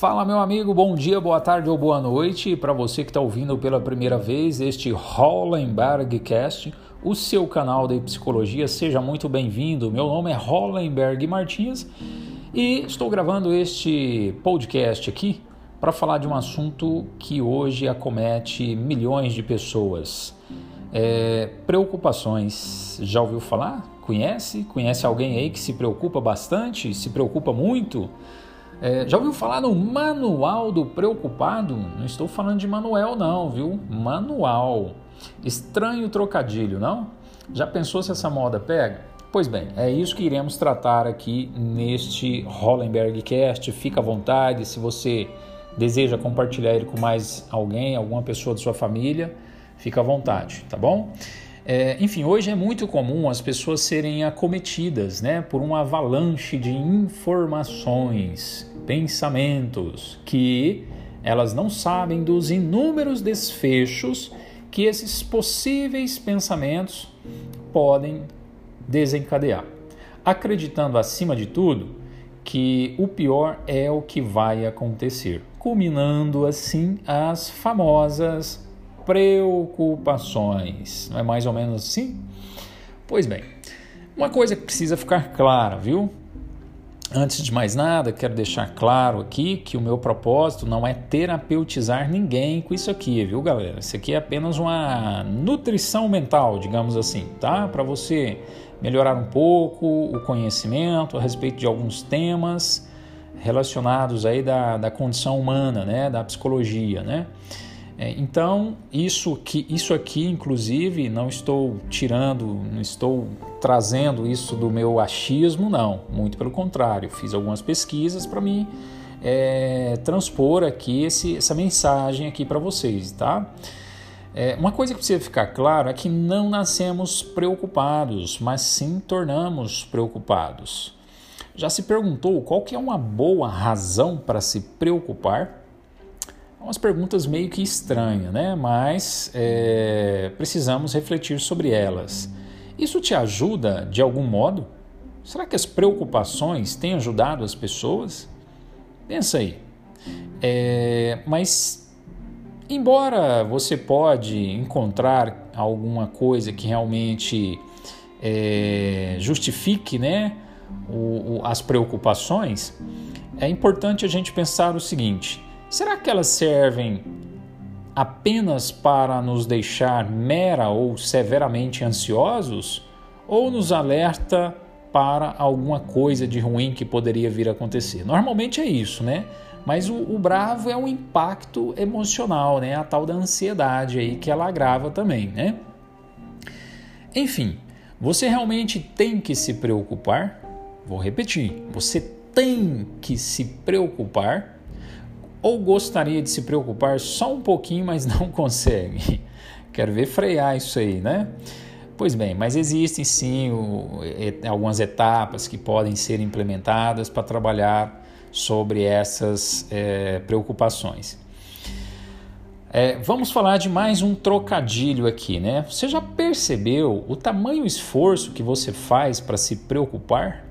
Fala, meu amigo, bom dia, boa tarde ou boa noite. Para você que está ouvindo pela primeira vez este Hollenberg Cast, o seu canal de psicologia, seja muito bem-vindo. Meu nome é Hollenberg Martins e estou gravando este podcast aqui para falar de um assunto que hoje acomete milhões de pessoas. É, preocupações. Já ouviu falar? Conhece? Conhece alguém aí que se preocupa bastante? Se preocupa muito? É, já ouviu falar no Manual do Preocupado? Não estou falando de Manuel, não, viu? Manual. Estranho trocadilho, não? Já pensou se essa moda pega? Pois bem, é isso que iremos tratar aqui neste Hollenberg Cast. Fica à vontade, se você deseja compartilhar ele com mais alguém, alguma pessoa da sua família, fica à vontade, tá bom? É, enfim, hoje é muito comum as pessoas serem acometidas né, por uma avalanche de informações, pensamentos, que elas não sabem dos inúmeros desfechos que esses possíveis pensamentos podem desencadear, acreditando acima de tudo que o pior é o que vai acontecer, culminando assim as famosas preocupações. Não é mais ou menos assim? Pois bem, uma coisa que precisa ficar clara, viu? Antes de mais nada, quero deixar claro aqui que o meu propósito não é terapeutizar ninguém com isso aqui, viu, galera? Isso aqui é apenas uma nutrição mental, digamos assim, tá? Para você melhorar um pouco o conhecimento a respeito de alguns temas relacionados aí da, da condição humana, né? Da psicologia, né? É, então, isso, que, isso aqui, inclusive, não estou tirando, não estou trazendo isso do meu achismo, não. Muito pelo contrário, fiz algumas pesquisas para mim é, transpor aqui esse, essa mensagem aqui para vocês, tá? É, uma coisa que precisa ficar claro é que não nascemos preocupados, mas sim tornamos preocupados. Já se perguntou qual que é uma boa razão para se preocupar? Umas perguntas meio que estranhas, né? Mas é, precisamos refletir sobre elas. Isso te ajuda de algum modo? Será que as preocupações têm ajudado as pessoas? Pensa aí. É, mas embora você pode encontrar alguma coisa que realmente é, justifique, né, o, o, as preocupações, é importante a gente pensar o seguinte: Será que elas servem apenas para nos deixar mera ou severamente ansiosos? Ou nos alerta para alguma coisa de ruim que poderia vir a acontecer? Normalmente é isso, né? Mas o, o, bravo é o impacto emocional, né? A tal da ansiedade aí que ela agrava também, né? Enfim, você realmente tem que se preocupar? Vou repetir, você tem que se preocupar ou gostaria de se preocupar só um pouquinho, mas não consegue? Quero ver frear isso aí, né? Pois bem, mas existem sim o, et, algumas etapas que podem ser implementadas para trabalhar sobre essas é, preocupações. É, vamos falar de mais um trocadilho aqui, né? Você já percebeu o tamanho esforço que você faz para se preocupar?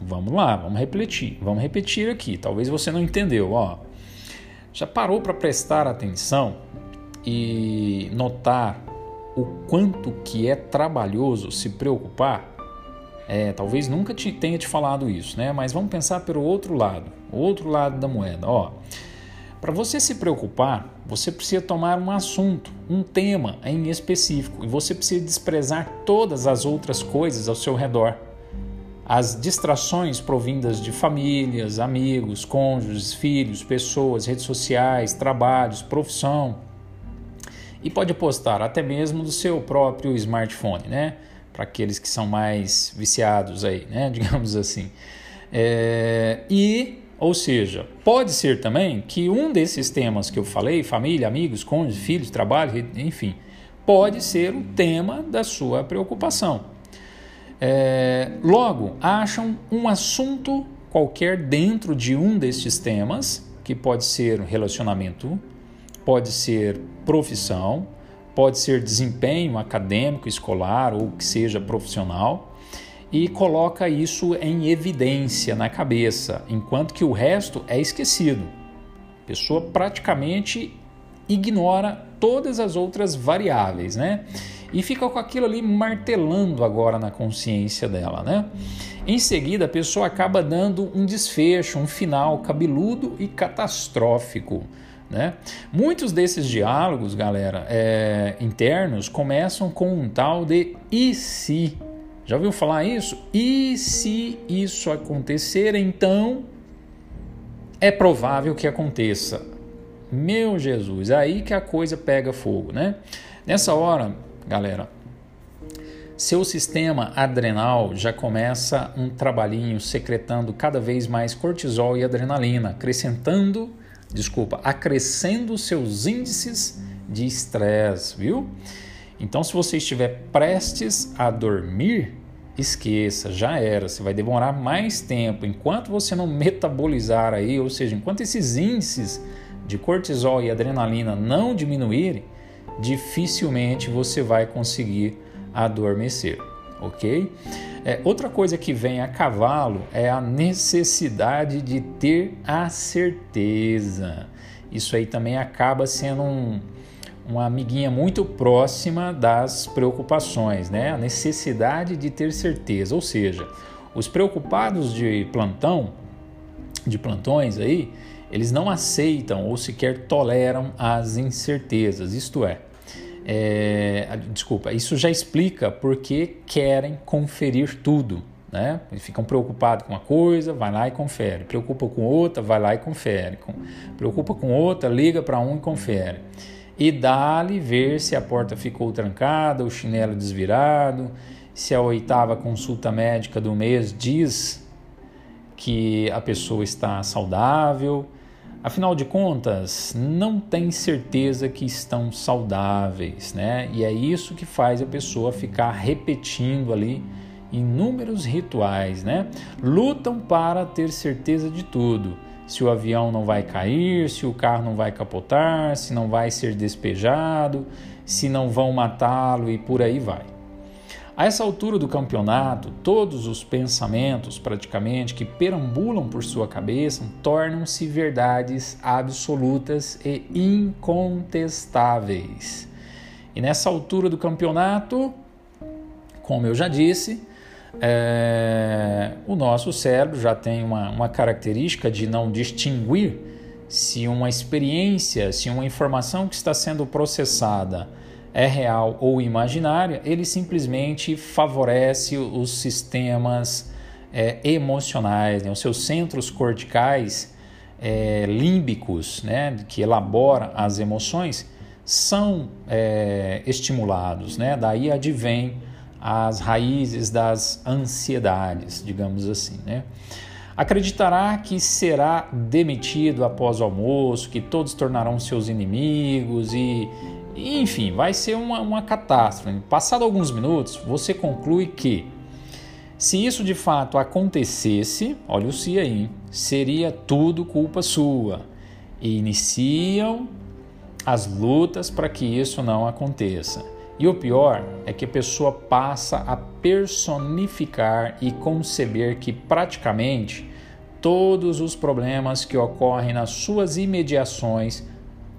Vamos lá, vamos repetir, vamos repetir aqui. Talvez você não entendeu, ó. Já parou para prestar atenção e notar o quanto que é trabalhoso se preocupar? É, talvez nunca te tenha te falado isso, né? Mas vamos pensar pelo outro lado, o outro lado da moeda. Ó, para você se preocupar, você precisa tomar um assunto, um tema em específico, e você precisa desprezar todas as outras coisas ao seu redor as distrações provindas de famílias, amigos, cônjuges, filhos, pessoas, redes sociais, trabalhos, profissão. E pode apostar até mesmo do seu próprio smartphone, né? Para aqueles que são mais viciados aí, né? Digamos assim. É... E, ou seja, pode ser também que um desses temas que eu falei, família, amigos, cônjuges, filhos, trabalho, enfim, pode ser o tema da sua preocupação. É, logo, acham um assunto qualquer dentro de um destes temas, que pode ser relacionamento, pode ser profissão, pode ser desempenho acadêmico, escolar ou que seja profissional, e coloca isso em evidência na cabeça, enquanto que o resto é esquecido. A pessoa praticamente ignora todas as outras variáveis, né? E fica com aquilo ali martelando agora na consciência dela, né? Em seguida, a pessoa acaba dando um desfecho, um final cabeludo e catastrófico. Né? Muitos desses diálogos, galera, é, internos, começam com um tal de e se. Já ouviu falar isso? E se isso acontecer, então é provável que aconteça. Meu Jesus, é aí que a coisa pega fogo, né? Nessa hora, galera, seu sistema adrenal já começa um trabalhinho secretando cada vez mais cortisol e adrenalina, acrescentando, desculpa, acrescendo seus índices de estresse, viu? Então, se você estiver prestes a dormir, esqueça, já era. Você vai demorar mais tempo. Enquanto você não metabolizar aí, ou seja, enquanto esses índices de cortisol e adrenalina não diminuírem, dificilmente você vai conseguir adormecer, ok? É, outra coisa que vem a cavalo é a necessidade de ter a certeza. Isso aí também acaba sendo um, uma amiguinha muito próxima das preocupações, né? A necessidade de ter certeza, ou seja, os preocupados de plantão, de plantões aí, eles não aceitam ou sequer toleram as incertezas, isto é, é desculpa, isso já explica porque querem conferir tudo. Né? Eles ficam preocupados com uma coisa, vai lá e confere. Preocupa com outra, vai lá e confere. Preocupa com outra, liga para um e confere e dá-lhe ver se a porta ficou trancada, o chinelo desvirado, se a oitava consulta médica do mês diz que a pessoa está saudável. Afinal de contas, não tem certeza que estão saudáveis, né? E é isso que faz a pessoa ficar repetindo ali inúmeros rituais, né? Lutam para ter certeza de tudo se o avião não vai cair, se o carro não vai capotar, se não vai ser despejado, se não vão matá-lo e por aí vai. A essa altura do campeonato, todos os pensamentos praticamente que perambulam por sua cabeça tornam-se verdades absolutas e incontestáveis. E nessa altura do campeonato, como eu já disse, é, o nosso cérebro já tem uma, uma característica de não distinguir se uma experiência, se uma informação que está sendo processada é real ou imaginária, ele simplesmente favorece os sistemas é, emocionais, né? os seus centros corticais é, límbicos, né? que elaboram as emoções, são é, estimulados. Né? Daí advém as raízes das ansiedades, digamos assim, né? Acreditará que será demitido após o almoço, que todos tornarão seus inimigos e, enfim, vai ser uma, uma catástrofe. Passado alguns minutos, você conclui que se isso de fato acontecesse, olha o se aí, seria tudo culpa sua. E iniciam as lutas para que isso não aconteça. E o pior é que a pessoa passa a personificar e conceber que praticamente todos os problemas que ocorrem nas suas imediações,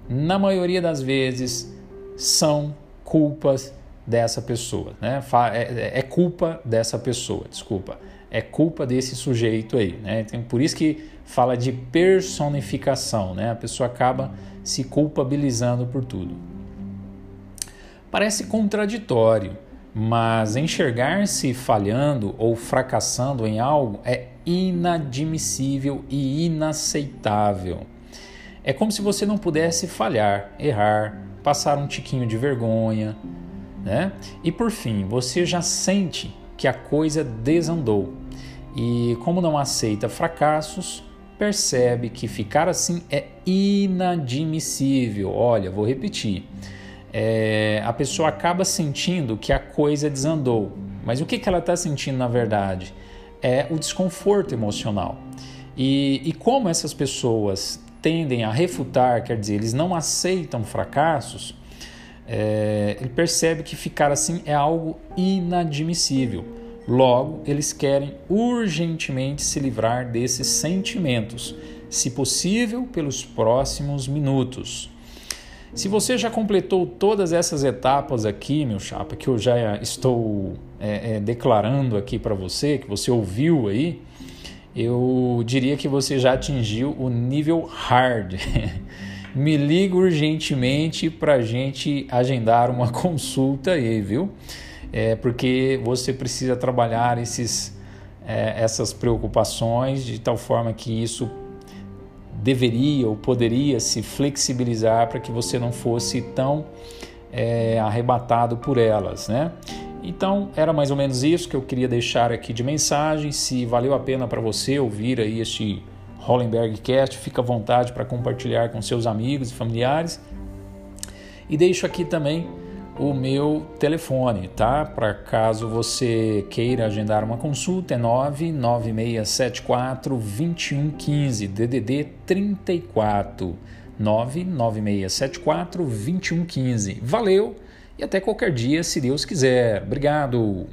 na maioria das vezes, são culpas dessa pessoa, né? É, é, é culpa dessa pessoa, desculpa, é culpa desse sujeito aí, né? Então, por isso que fala de personificação, né? A pessoa acaba se culpabilizando por tudo. Parece contraditório, mas enxergar-se falhando ou fracassando em algo é inadmissível e inaceitável. É como se você não pudesse falhar, errar, passar um tiquinho de vergonha, né? E por fim, você já sente que a coisa desandou. E como não aceita fracassos, percebe que ficar assim é inadmissível. Olha, vou repetir é, a pessoa acaba sentindo que a coisa desandou. Mas o que, que ela está sentindo na verdade? É o desconforto emocional. E, e como essas pessoas tendem a refutar, quer dizer, eles não aceitam fracassos, é, ele percebe que ficar assim é algo inadmissível. Logo, eles querem urgentemente se livrar desses sentimentos, se possível, pelos próximos minutos. Se você já completou todas essas etapas aqui, meu chapa, que eu já estou é, é, declarando aqui para você, que você ouviu aí, eu diria que você já atingiu o nível hard. Me liga urgentemente para gente agendar uma consulta aí, viu? É porque você precisa trabalhar esses, é, essas preocupações de tal forma que isso deveria ou poderia se flexibilizar para que você não fosse tão é, arrebatado por elas, né? Então era mais ou menos isso que eu queria deixar aqui de mensagem. Se valeu a pena para você ouvir aí este Hollenberg Cast, fica à vontade para compartilhar com seus amigos e familiares. E deixo aqui também o meu telefone, tá? Para caso você queira agendar uma consulta, é 99674 2115, DDD 34 99674 2115. Valeu! E até qualquer dia, se Deus quiser. Obrigado!